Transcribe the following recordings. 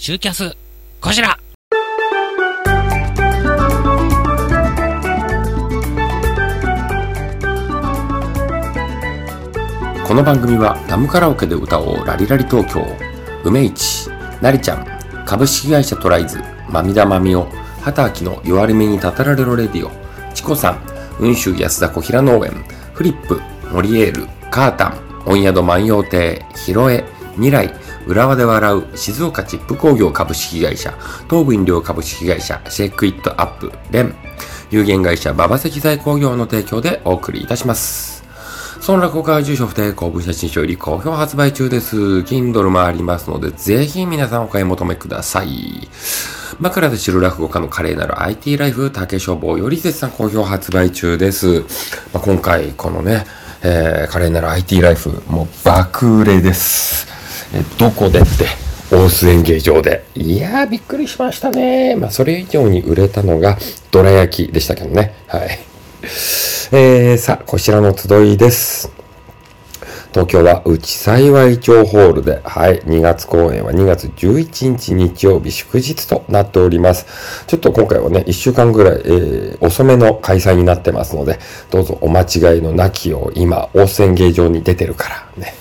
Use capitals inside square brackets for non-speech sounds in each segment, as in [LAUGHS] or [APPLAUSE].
シューキャス、こちら。この番組はダムカラオケで歌おうラリラリ東京。梅市なりちゃん株式会社トライズまみだまみお畑明の弱り目にたたられろレディオ。チコさん雲州安田小平農園。フリップモリエールカータン温宿万葉亭ヒロエ未来。浦和で笑う静岡チップ工業株式会社東武飲料株式会社シェイクイットアップレン有限会社馬場石材工業の提供でお送りいたしますその落語家は住所不定公文写真書より好評発売中です。Kindle もありますので、ぜひ皆さんお買い求めください。枕で知る落語家の華麗なる IT ライフ、竹書房より絶賛好評発売中です。まあ、今回、このね、えー、華麗なる IT ライフ、もう爆売れです。どこでって、大須演芸場で。いやー、びっくりしましたね。まあ、それ以上に売れたのが、どら焼きでしたけどね。はい。えー、さあ、こちらの集いです。東京は内幸町ホールで、はい、2月公演は2月11日日曜日祝日となっております。ちょっと今回はね、1週間ぐらい、えー、遅めの開催になってますので、どうぞお間違いのなきを今、大宣芸場に出てるからね。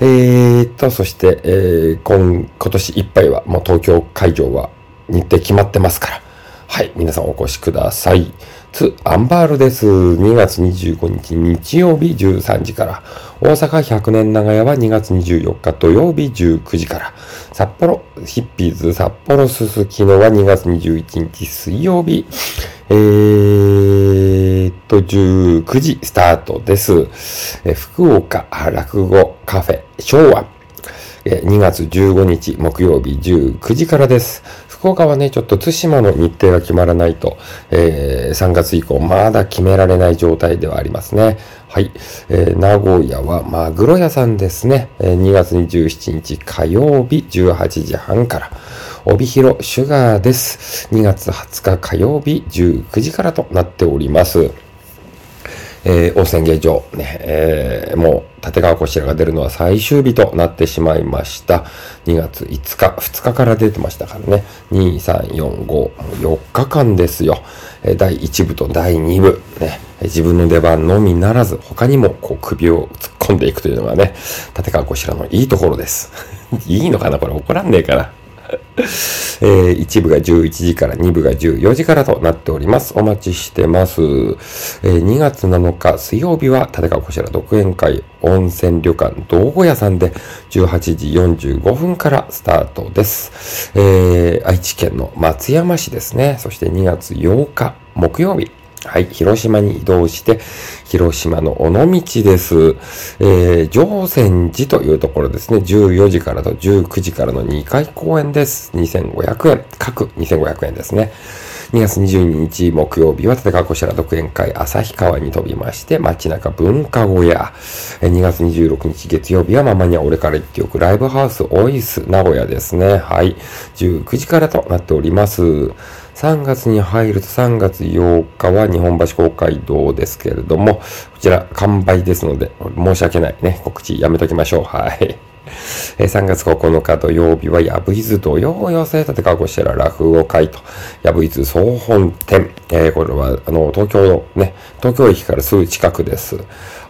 えーと、そして、えー、今、今年いっぱいはもう東京会場は日程決まってますから、はい、皆さんお越しください。つ、アンバールです。2月25日日曜日13時から。大阪100年長屋は2月24日土曜日19時から。札幌ヒッピーズ札幌すすきのは2月21日水曜日。えー、えっと、19時スタートです。え福岡落語カフェ昭和。2月15日木曜日19時からです。福岡はね、ちょっと津島の日程が決まらないと、えー、3月以降まだ決められない状態ではありますね。はい。えー、名古屋はマグロ屋さんですね。えー、2月27日火曜日18時半から。帯広シュガーです。2月20日火曜日19時からとなっております。えー、大宣芸場、ね、えー、もう、立川こちらが出るのは最終日となってしまいました。2月5日、2日から出てましたからね。2、3、4、5、4日間ですよ。えー、第1部と第2部、ね、自分の出番のみならず、他にもこう首を突っ込んでいくというのがね、立川こちらのいいところです。[LAUGHS] いいのかなこれ怒らんねえかな。[LAUGHS] えー、1部が11時から2部が14時からとなっております。お待ちしてます。えー、2月7日水曜日は立川こちら独演会温泉旅館道後屋さんで18時45分からスタートです。えー、愛知県の松山市ですね。そして2月8日木曜日はい、広島に移動して、広島の尾道です。えー、上泉寺というところですね。14時からと19時からの2回公演です。2500円。各2500円ですね。2月22日木曜日は立川こしら独演会旭川に飛びまして、街中文化小屋。2月26日月曜日はママには俺から言っておくライブハウスオイス名古屋ですね。はい。19時からとなっております。3月に入ると3月8日は日本橋公会堂ですけれども、こちら完売ですので、申し訳ないね。告知やめときましょう。はい。え3月9日土曜日は、やぶいず土曜寄せ立川こしら落語会と、やぶいず総本店。えー、これは、あの、東京のね、東京駅からすぐ近くです。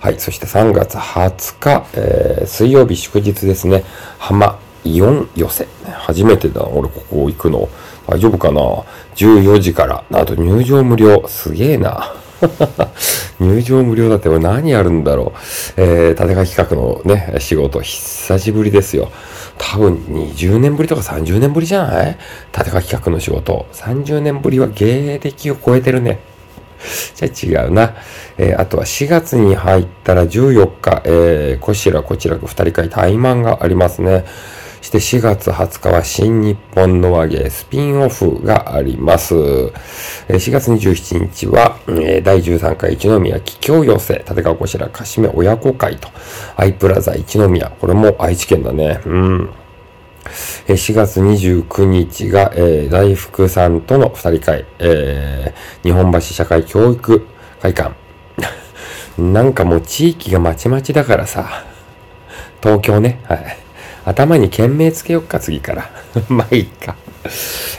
はい。そして3月20日、えー、水曜日祝日ですね。浜イオン寄せ。初めてだ。俺ここ行くの。大丈夫かな ?14 時から。あと入場無料。すげえな。[LAUGHS] 入場無料だって俺何やるんだろう。えー、立川企画のね、仕事、久しぶりですよ。多分20年ぶりとか30年ぶりじゃない？立川企画の仕事。30年ぶりは芸歴を超えてるね。じゃあ違うな。えー、あとは4月に入ったら14日、えー、こちらこちら二人会対マンがありますね。して4月20日は新日本の和芸スピンオフがあります。4月27日は、第13回一宮桔梗寄せ、立川こしらかしめ親子会と、アイプラザ一宮、これも愛知県だね。うん。4月29日が、えー、大福さんとの二人会、えー、日本橋社会教育会館。[LAUGHS] なんかもう地域がまちまちだからさ、東京ね、はい。頭に懸命つけよっか、次から。[LAUGHS] まあいいか。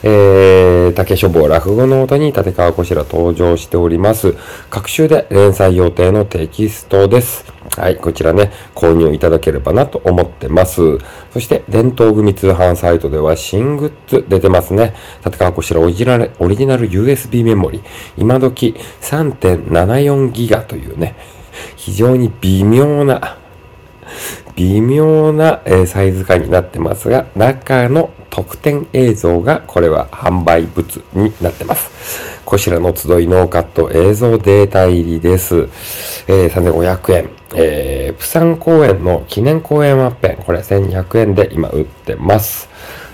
えー、竹書房落語の音に立川こしら登場しております。各週で連載予定のテキストです。はい、こちらね、購入いただければなと思ってます。そして、伝統組通販サイトでは新グッズ出てますね。立川こしらオリジナル、オリジナル USB メモリ。今時3.74ギガというね、非常に微妙な、微妙な、え、サイズ感になってますが、中の特典映像がこれは販売物になってます。こちらの集いノーカット映像データ入りです。えー、3500円。えー、プサン公演の記念公演ワッペン。これ1200円で今売ってます。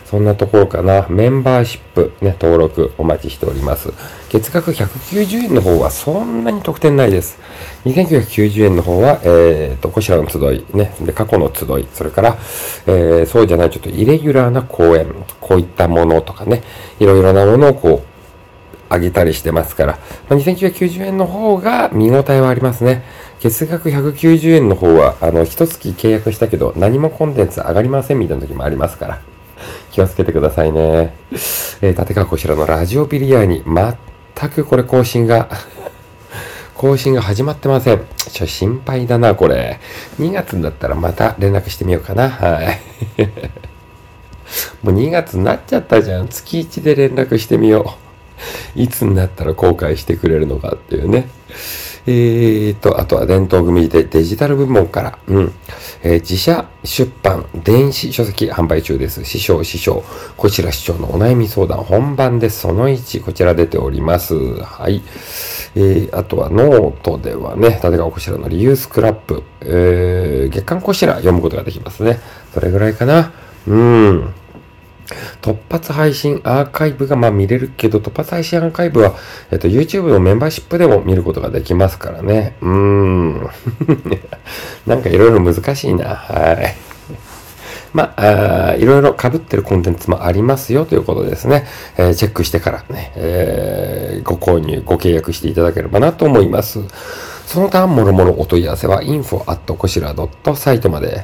そんなところかな。メンバーシップ、ね、登録お待ちしております。月額190円の方はそんなに特典ないです。2990円の方は、えっ、ー、と、こちらの集い、ね、で、過去の集い、それから、えー、そうじゃない、ちょっとイレギュラーな公演、こういったものとかね、いろいろなものをこう、あげたりしてますから、まあ、2990円の方が見応えはありますね。月額190円の方は、あの、一月契約したけど、何もコンテンツ上がりませんみたいな時もありますから。気をつけてくださいね。えー、立川こちらのラジオビリヤーに全くこれ更新が [LAUGHS] 更新が始まってません。ちょ、心配だな、これ。2月になったらまた連絡してみようかな。はい。[LAUGHS] もう2月になっちゃったじゃん。月1で連絡してみよう。いつになったら後悔してくれるのかっていうね。えーと、あとは伝統組でデジタル部門から、うん、えー、自社出版、電子書籍販売中です。師匠、師匠、こしら師匠のお悩み相談本番です。その1、こちら出ております。はい。えー、あとはノートではね、立川こしらのリユースクラップ、えー、月刊こしら読むことができますね。それぐらいかな？うん。突発配信アーカイブがまあ見れるけど、突発配信アーカイブは、えっと、YouTube のメンバーシップでも見ることができますからね。うーん。[LAUGHS] なんかいろいろ難しいな。はい。まあ、あいろいろ被ってるコンテンツもありますよということですね。えー、チェックしてからね、えー、ご購入、ご契約していただければなと思います。その他、もろもろお問い合わせは info@ こしら .site まで。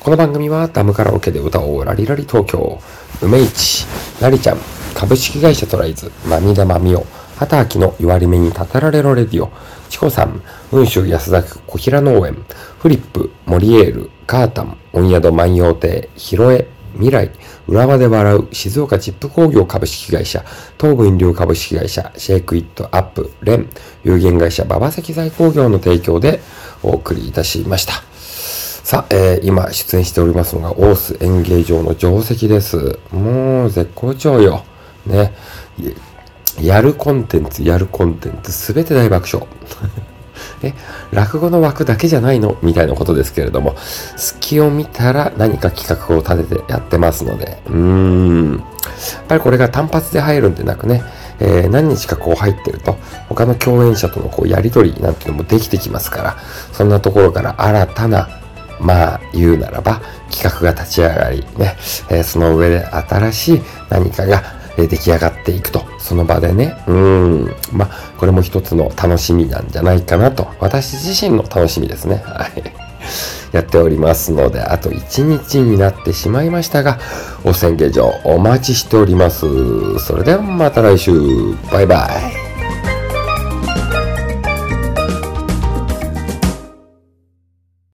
この番組はダムカラオケで歌おうラリラリ東京、梅市、なりちゃん、株式会社トライズ、まみだまみお、畑明の言われ目にたたられろレディオ、チコさん、雲州安田区小平農園、フリップ、モリエール、カータン、温宿万葉亭、ヒロエ、未来、浦和で笑う、静岡チップ工業株式会社、東武飲料株式会社、シェイクイットアップ、レン、有限会社、馬場石材工業の提供でお送りいたしました。さあ、えー、今出演しておりますのが、大須演芸場の定石です。もう絶好調よ。ね。やるコンテンツ、やるコンテンツ、すべて大爆笑。え、[LAUGHS] 落語の枠だけじゃないの？みたいなことですけれども、隙を見たら何か企画を立ててやってますので、うーん。やっぱりこれが単発で入るんでなくね、えー、何日かこう入ってると、他の共演者とのこうやりとりなんていうのもできてきますから、そんなところから新たなまあ言うならば企画が立ち上がりね、えー、その上で新しい何かが出来上がっていくと、その場でね、うん、まあこれも一つの楽しみなんじゃないかなと、私自身の楽しみですね。はい。[LAUGHS] やっておりますので、あと1日になってしまいましたが、お宣言上お待ちしております。それではまた来週、バイバイ。